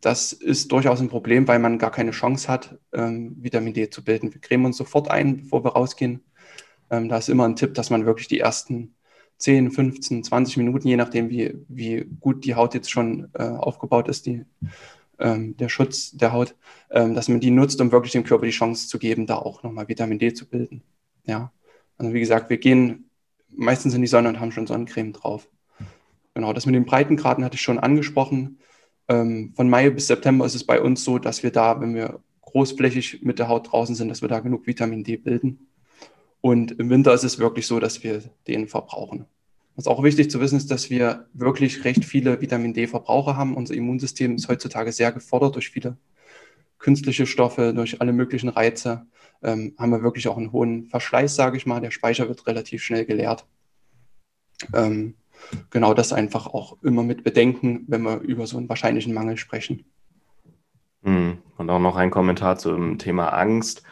das ist durchaus ein Problem, weil man gar keine Chance hat, ähm, Vitamin D zu bilden. Wir cremen uns sofort ein, bevor wir rausgehen. Ähm, da ist immer ein Tipp, dass man wirklich die ersten 10, 15, 20 Minuten, je nachdem, wie, wie gut die Haut jetzt schon äh, aufgebaut ist, die, ähm, der Schutz der Haut, ähm, dass man die nutzt, um wirklich dem Körper die Chance zu geben, da auch nochmal Vitamin D zu bilden. Ja, also wie gesagt, wir gehen meistens in die Sonne und haben schon Sonnencreme drauf. Genau, das mit den Breitengraden hatte ich schon angesprochen. Ähm, von Mai bis September ist es bei uns so, dass wir da, wenn wir großflächig mit der Haut draußen sind, dass wir da genug Vitamin D bilden. Und im Winter ist es wirklich so, dass wir den verbrauchen. Was auch wichtig zu wissen ist, dass wir wirklich recht viele Vitamin D-Verbraucher haben. Unser Immunsystem ist heutzutage sehr gefordert durch viele künstliche Stoffe, durch alle möglichen Reize ähm, haben wir wirklich auch einen hohen Verschleiß, sage ich mal. Der Speicher wird relativ schnell geleert. Ähm, genau das einfach auch immer mit bedenken, wenn wir über so einen wahrscheinlichen Mangel sprechen. Hm. Und auch noch ein Kommentar zum Thema Angst.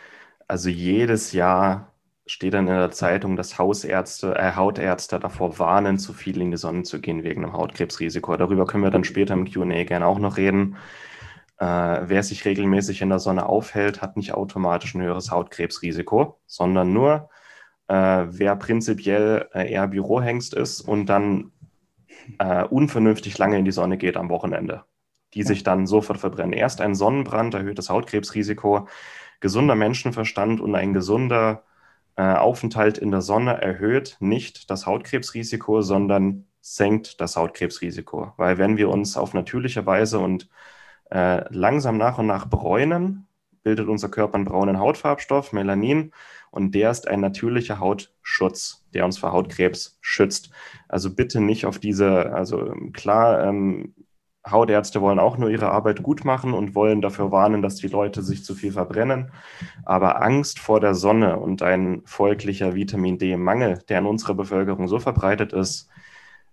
Also jedes Jahr steht dann in der Zeitung, dass Hausärzte, äh, Hautärzte davor warnen, zu viel in die Sonne zu gehen wegen einem Hautkrebsrisiko. Darüber können wir dann später im QA gerne auch noch reden. Äh, wer sich regelmäßig in der Sonne aufhält, hat nicht automatisch ein höheres Hautkrebsrisiko, sondern nur, äh, wer prinzipiell äh, eher Bürohengst ist und dann äh, unvernünftig lange in die Sonne geht am Wochenende, die sich dann sofort verbrennen. Erst ein Sonnenbrand erhöht das Hautkrebsrisiko, gesunder Menschenverstand und ein gesunder Aufenthalt in der Sonne erhöht nicht das Hautkrebsrisiko, sondern senkt das Hautkrebsrisiko. Weil wenn wir uns auf natürliche Weise und äh, langsam nach und nach bräunen, bildet unser Körper einen braunen Hautfarbstoff, Melanin, und der ist ein natürlicher Hautschutz, der uns vor Hautkrebs schützt. Also bitte nicht auf diese, also klar, ähm, Hautärzte wollen auch nur ihre Arbeit gut machen und wollen dafür warnen, dass die Leute sich zu viel verbrennen. Aber Angst vor der Sonne und ein folglicher Vitamin D-Mangel, der in unserer Bevölkerung so verbreitet ist,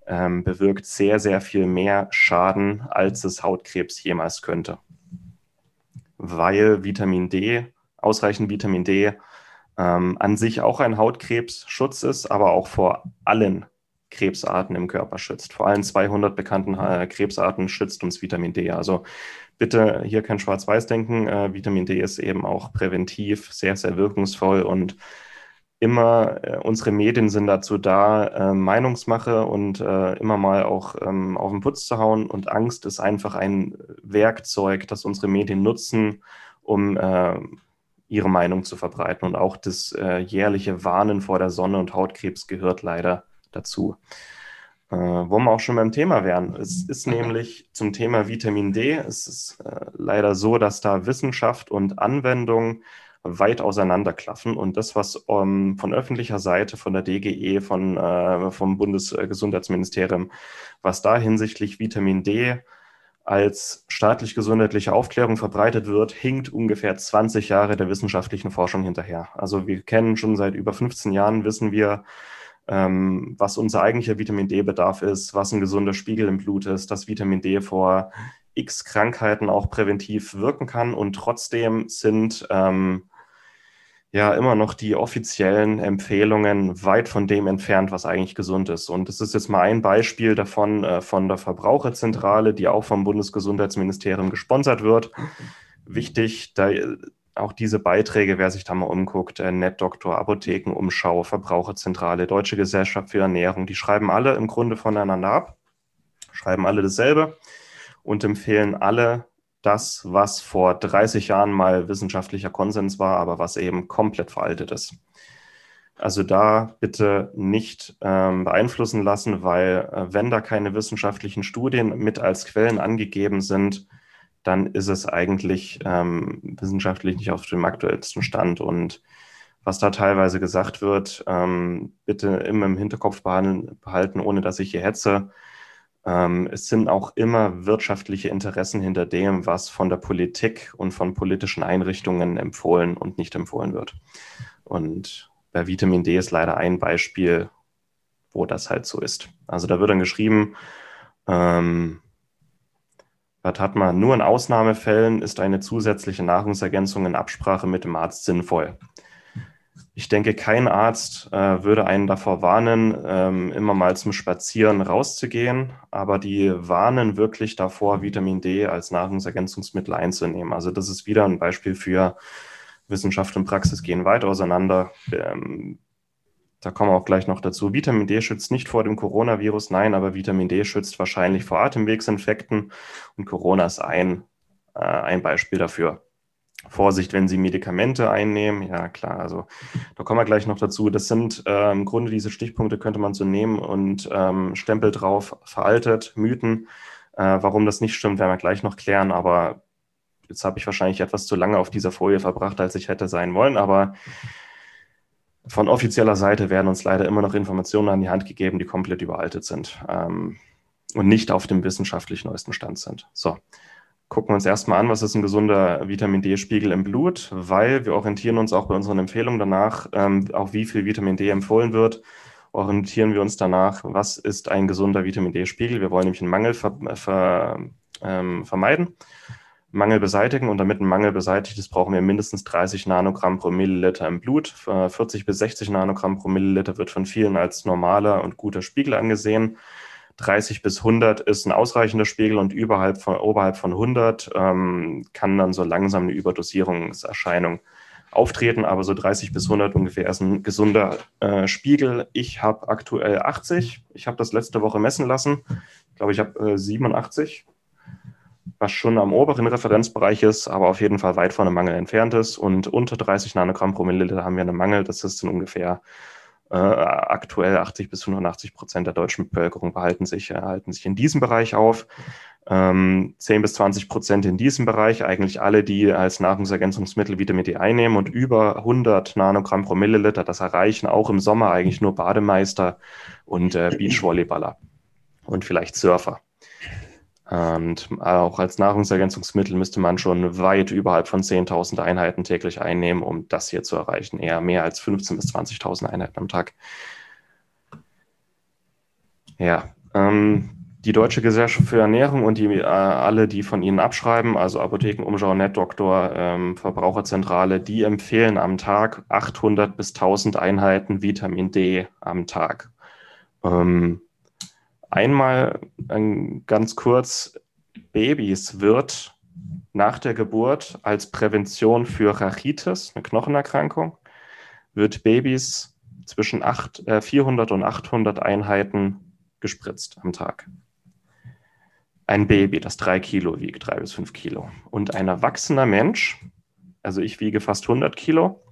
ähm, bewirkt sehr, sehr viel mehr Schaden, als es Hautkrebs jemals könnte. Weil Vitamin D, ausreichend Vitamin D, ähm, an sich auch ein Hautkrebsschutz ist, aber auch vor allen Krebsarten im Körper schützt. Vor allen 200 bekannten äh, Krebsarten schützt uns Vitamin D. Also bitte hier kein Schwarz-Weiß-Denken. Äh, Vitamin D ist eben auch präventiv sehr, sehr wirkungsvoll und immer, äh, unsere Medien sind dazu da, äh, Meinungsmache und äh, immer mal auch ähm, auf den Putz zu hauen. Und Angst ist einfach ein Werkzeug, das unsere Medien nutzen, um äh, ihre Meinung zu verbreiten. Und auch das äh, jährliche Warnen vor der Sonne und Hautkrebs gehört leider dazu. Äh, wo wir auch schon beim Thema wären. Es ist nämlich zum Thema Vitamin D, es ist äh, leider so, dass da Wissenschaft und Anwendung weit auseinanderklaffen. Und das, was ähm, von öffentlicher Seite, von der DGE, von, äh, vom Bundesgesundheitsministerium, was da hinsichtlich Vitamin D als staatlich-gesundheitliche Aufklärung verbreitet wird, hinkt ungefähr 20 Jahre der wissenschaftlichen Forschung hinterher. Also wir kennen schon seit über 15 Jahren, wissen wir, ähm, was unser eigentlicher Vitamin D-Bedarf ist, was ein gesunder Spiegel im Blut ist, dass Vitamin D vor x Krankheiten auch präventiv wirken kann und trotzdem sind ähm, ja immer noch die offiziellen Empfehlungen weit von dem entfernt, was eigentlich gesund ist. Und das ist jetzt mal ein Beispiel davon äh, von der Verbraucherzentrale, die auch vom Bundesgesundheitsministerium gesponsert wird. Wichtig, da auch diese Beiträge, wer sich da mal umguckt, äh, NetDoktor, Apothekenumschau, Verbraucherzentrale, Deutsche Gesellschaft für Ernährung, die schreiben alle im Grunde voneinander ab, schreiben alle dasselbe und empfehlen alle das, was vor 30 Jahren mal wissenschaftlicher Konsens war, aber was eben komplett veraltet ist. Also da bitte nicht ähm, beeinflussen lassen, weil äh, wenn da keine wissenschaftlichen Studien mit als Quellen angegeben sind, dann ist es eigentlich ähm, wissenschaftlich nicht auf dem aktuellsten Stand. Und was da teilweise gesagt wird, ähm, bitte immer im Hinterkopf behalten, ohne dass ich hier hetze. Ähm, es sind auch immer wirtschaftliche Interessen hinter dem, was von der Politik und von politischen Einrichtungen empfohlen und nicht empfohlen wird. Und bei Vitamin D ist leider ein Beispiel, wo das halt so ist. Also da wird dann geschrieben, ähm, was hat man? Nur in Ausnahmefällen ist eine zusätzliche Nahrungsergänzung in Absprache mit dem Arzt sinnvoll. Ich denke, kein Arzt äh, würde einen davor warnen, ähm, immer mal zum Spazieren rauszugehen, aber die warnen wirklich davor, Vitamin D als Nahrungsergänzungsmittel einzunehmen. Also das ist wieder ein Beispiel für Wissenschaft und Praxis gehen weit auseinander. Ähm, da kommen wir auch gleich noch dazu. Vitamin D schützt nicht vor dem Coronavirus, nein, aber Vitamin D schützt wahrscheinlich vor Atemwegsinfekten und Corona ist ein, äh, ein Beispiel dafür. Vorsicht, wenn Sie Medikamente einnehmen. Ja, klar, also da kommen wir gleich noch dazu. Das sind äh, im Grunde diese Stichpunkte, könnte man so nehmen und ähm, Stempel drauf, veraltet, Mythen. Äh, warum das nicht stimmt, werden wir gleich noch klären, aber jetzt habe ich wahrscheinlich etwas zu lange auf dieser Folie verbracht, als ich hätte sein wollen, aber von offizieller Seite werden uns leider immer noch Informationen an die Hand gegeben, die komplett überaltet sind ähm, und nicht auf dem wissenschaftlich neuesten Stand sind. So, gucken wir uns erstmal an, was ist ein gesunder Vitamin D-Spiegel im Blut, weil wir orientieren uns auch bei unseren Empfehlungen danach, ähm, auch wie viel Vitamin D empfohlen wird, orientieren wir uns danach, was ist ein gesunder Vitamin D-Spiegel. Wir wollen nämlich einen Mangel ver, ver, ähm, vermeiden. Mangel beseitigen und damit ein Mangel beseitigt ist, brauchen wir mindestens 30 Nanogramm pro Milliliter im Blut. 40 bis 60 Nanogramm pro Milliliter wird von vielen als normaler und guter Spiegel angesehen. 30 bis 100 ist ein ausreichender Spiegel und überhalb von, oberhalb von 100 ähm, kann dann so langsam eine Überdosierungserscheinung auftreten, aber so 30 bis 100 ungefähr ist ein gesunder äh, Spiegel. Ich habe aktuell 80. Ich habe das letzte Woche messen lassen. Ich glaube, ich habe äh, 87 was schon am oberen Referenzbereich ist, aber auf jeden Fall weit von einem Mangel entfernt ist. Und unter 30 Nanogramm pro Milliliter haben wir einen Mangel. Das ist in ungefähr äh, aktuell 80 bis 85 Prozent der deutschen Bevölkerung behalten sich, äh, halten sich in diesem Bereich auf. Ähm, 10 bis 20 Prozent in diesem Bereich, eigentlich alle, die als Nahrungsergänzungsmittel Vitamin D einnehmen und über 100 Nanogramm pro Milliliter, das erreichen auch im Sommer eigentlich nur Bademeister und äh, Beachvolleyballer und vielleicht Surfer. Und auch als Nahrungsergänzungsmittel müsste man schon weit überhalb von 10.000 Einheiten täglich einnehmen, um das hier zu erreichen. Eher mehr als 15.000 bis 20.000 Einheiten am Tag. Ja, ähm, die Deutsche Gesellschaft für Ernährung und die, äh, alle, die von ihnen abschreiben, also Apotheken, Umschau, NetDoktor, ähm, Verbraucherzentrale, die empfehlen am Tag 800 bis 1000 Einheiten Vitamin D am Tag. Ähm, Einmal ganz kurz, Babys wird nach der Geburt als Prävention für Rachitis, eine Knochenerkrankung, wird Babys zwischen 8, äh, 400 und 800 Einheiten gespritzt am Tag. Ein Baby, das drei Kilo wiegt, drei bis fünf Kilo. Und ein erwachsener Mensch, also ich wiege fast 100 Kilo,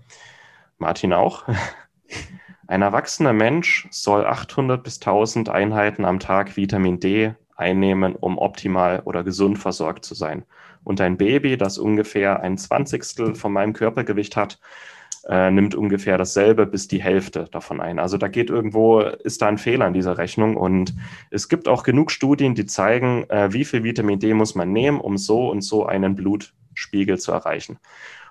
Martin auch, [laughs] Ein erwachsener Mensch soll 800 bis 1000 Einheiten am Tag Vitamin D einnehmen, um optimal oder gesund versorgt zu sein. Und ein Baby, das ungefähr ein Zwanzigstel von meinem Körpergewicht hat, äh, nimmt ungefähr dasselbe bis die Hälfte davon ein. Also da geht irgendwo, ist da ein Fehler in dieser Rechnung. Und es gibt auch genug Studien, die zeigen, äh, wie viel Vitamin D muss man nehmen, um so und so einen Blutspiegel zu erreichen.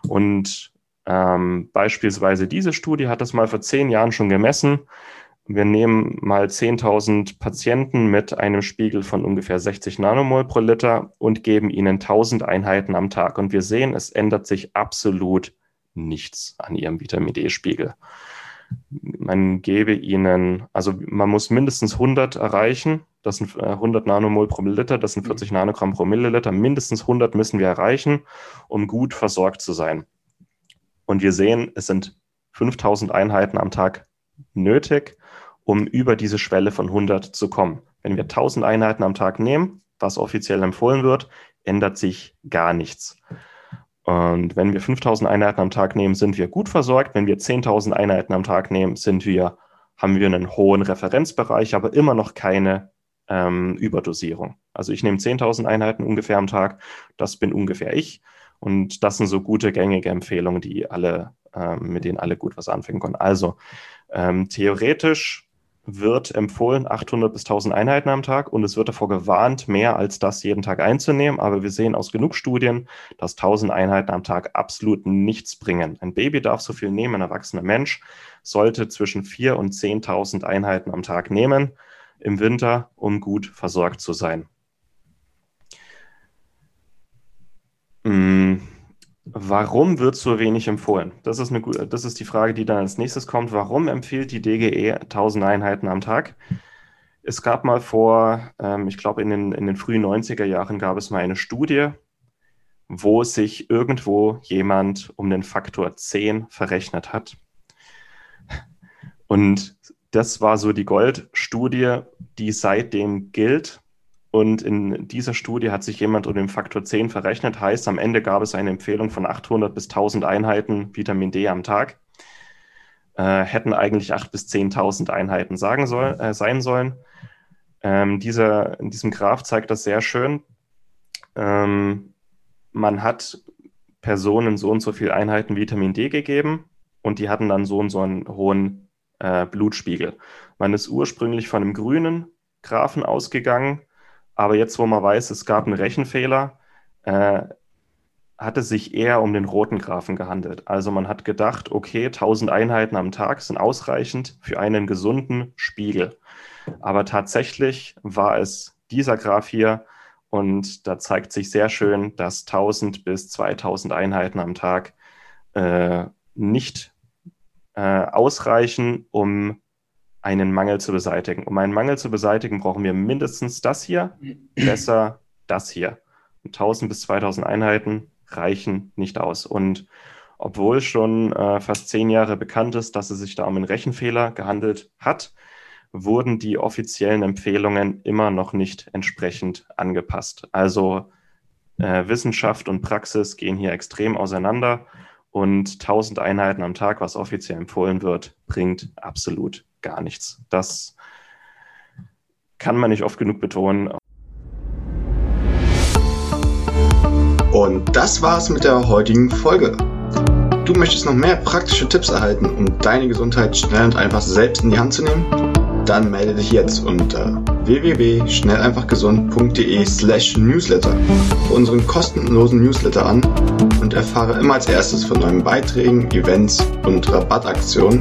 Und ähm, beispielsweise diese Studie hat das mal vor zehn Jahren schon gemessen. Wir nehmen mal 10.000 Patienten mit einem Spiegel von ungefähr 60 Nanomol pro Liter und geben ihnen 1000 Einheiten am Tag. Und wir sehen, es ändert sich absolut nichts an ihrem Vitamin D-Spiegel. Man gebe ihnen, also man muss mindestens 100 erreichen. Das sind 100 äh, Nanomol pro Milliliter, das sind 40 Nanogramm pro Milliliter. Mindestens 100 müssen wir erreichen, um gut versorgt zu sein. Und wir sehen, es sind 5000 Einheiten am Tag nötig, um über diese Schwelle von 100 zu kommen. Wenn wir 1000 Einheiten am Tag nehmen, was offiziell empfohlen wird, ändert sich gar nichts. Und wenn wir 5000 Einheiten am Tag nehmen, sind wir gut versorgt. Wenn wir 10.000 Einheiten am Tag nehmen, sind wir, haben wir einen hohen Referenzbereich, aber immer noch keine ähm, Überdosierung. Also ich nehme 10.000 Einheiten ungefähr am Tag. Das bin ungefähr ich. Und das sind so gute, gängige Empfehlungen, die alle, ähm, mit denen alle gut was anfangen können. Also ähm, theoretisch wird empfohlen 800 bis 1000 Einheiten am Tag und es wird davor gewarnt, mehr als das jeden Tag einzunehmen. Aber wir sehen aus genug Studien, dass 1000 Einheiten am Tag absolut nichts bringen. Ein Baby darf so viel nehmen, ein erwachsener Mensch sollte zwischen 4.000 und 10.000 Einheiten am Tag nehmen im Winter, um gut versorgt zu sein. Warum wird so wenig empfohlen? Das ist, eine, das ist die Frage, die dann als nächstes kommt. Warum empfiehlt die DGE 1000 Einheiten am Tag? Es gab mal vor, ähm, ich glaube, in den, in den frühen 90er Jahren gab es mal eine Studie, wo sich irgendwo jemand um den Faktor 10 verrechnet hat. Und das war so die Goldstudie, die seitdem gilt. Und in dieser Studie hat sich jemand um den Faktor 10 verrechnet. Heißt, am Ende gab es eine Empfehlung von 800 bis 1000 Einheiten Vitamin D am Tag. Äh, hätten eigentlich 8.000 bis 10.000 Einheiten sagen soll, äh, sein sollen. Ähm, dieser, in diesem Graph zeigt das sehr schön. Ähm, man hat Personen so und so viele Einheiten Vitamin D gegeben und die hatten dann so und so einen hohen äh, Blutspiegel. Man ist ursprünglich von einem grünen Graphen ausgegangen aber jetzt, wo man weiß, es gab einen Rechenfehler, äh, hat es sich eher um den roten Graphen gehandelt. Also man hat gedacht, okay, 1000 Einheiten am Tag sind ausreichend für einen gesunden Spiegel. Aber tatsächlich war es dieser Graph hier Und da zeigt sich sehr schön, dass 1000 bis 2000 Einheiten am Tag äh, nicht äh, ausreichen, um einen Mangel zu beseitigen. Um einen Mangel zu beseitigen, brauchen wir mindestens das hier, [clears throat] besser das hier. Und 1000 bis 2000 Einheiten reichen nicht aus. Und obwohl schon äh, fast zehn Jahre bekannt ist, dass es sich da um einen Rechenfehler gehandelt hat, wurden die offiziellen Empfehlungen immer noch nicht entsprechend angepasst. Also äh, Wissenschaft und Praxis gehen hier extrem auseinander und 1000 Einheiten am Tag, was offiziell empfohlen wird, bringt absolut gar nichts. Das kann man nicht oft genug betonen. Und das war's mit der heutigen Folge. Du möchtest noch mehr praktische Tipps erhalten, um deine Gesundheit schnell und einfach selbst in die Hand zu nehmen? Dann melde dich jetzt unter www.schnelleinfachgesund.de slash newsletter für unseren kostenlosen Newsletter an und erfahre immer als erstes von neuen Beiträgen, Events und Rabattaktionen.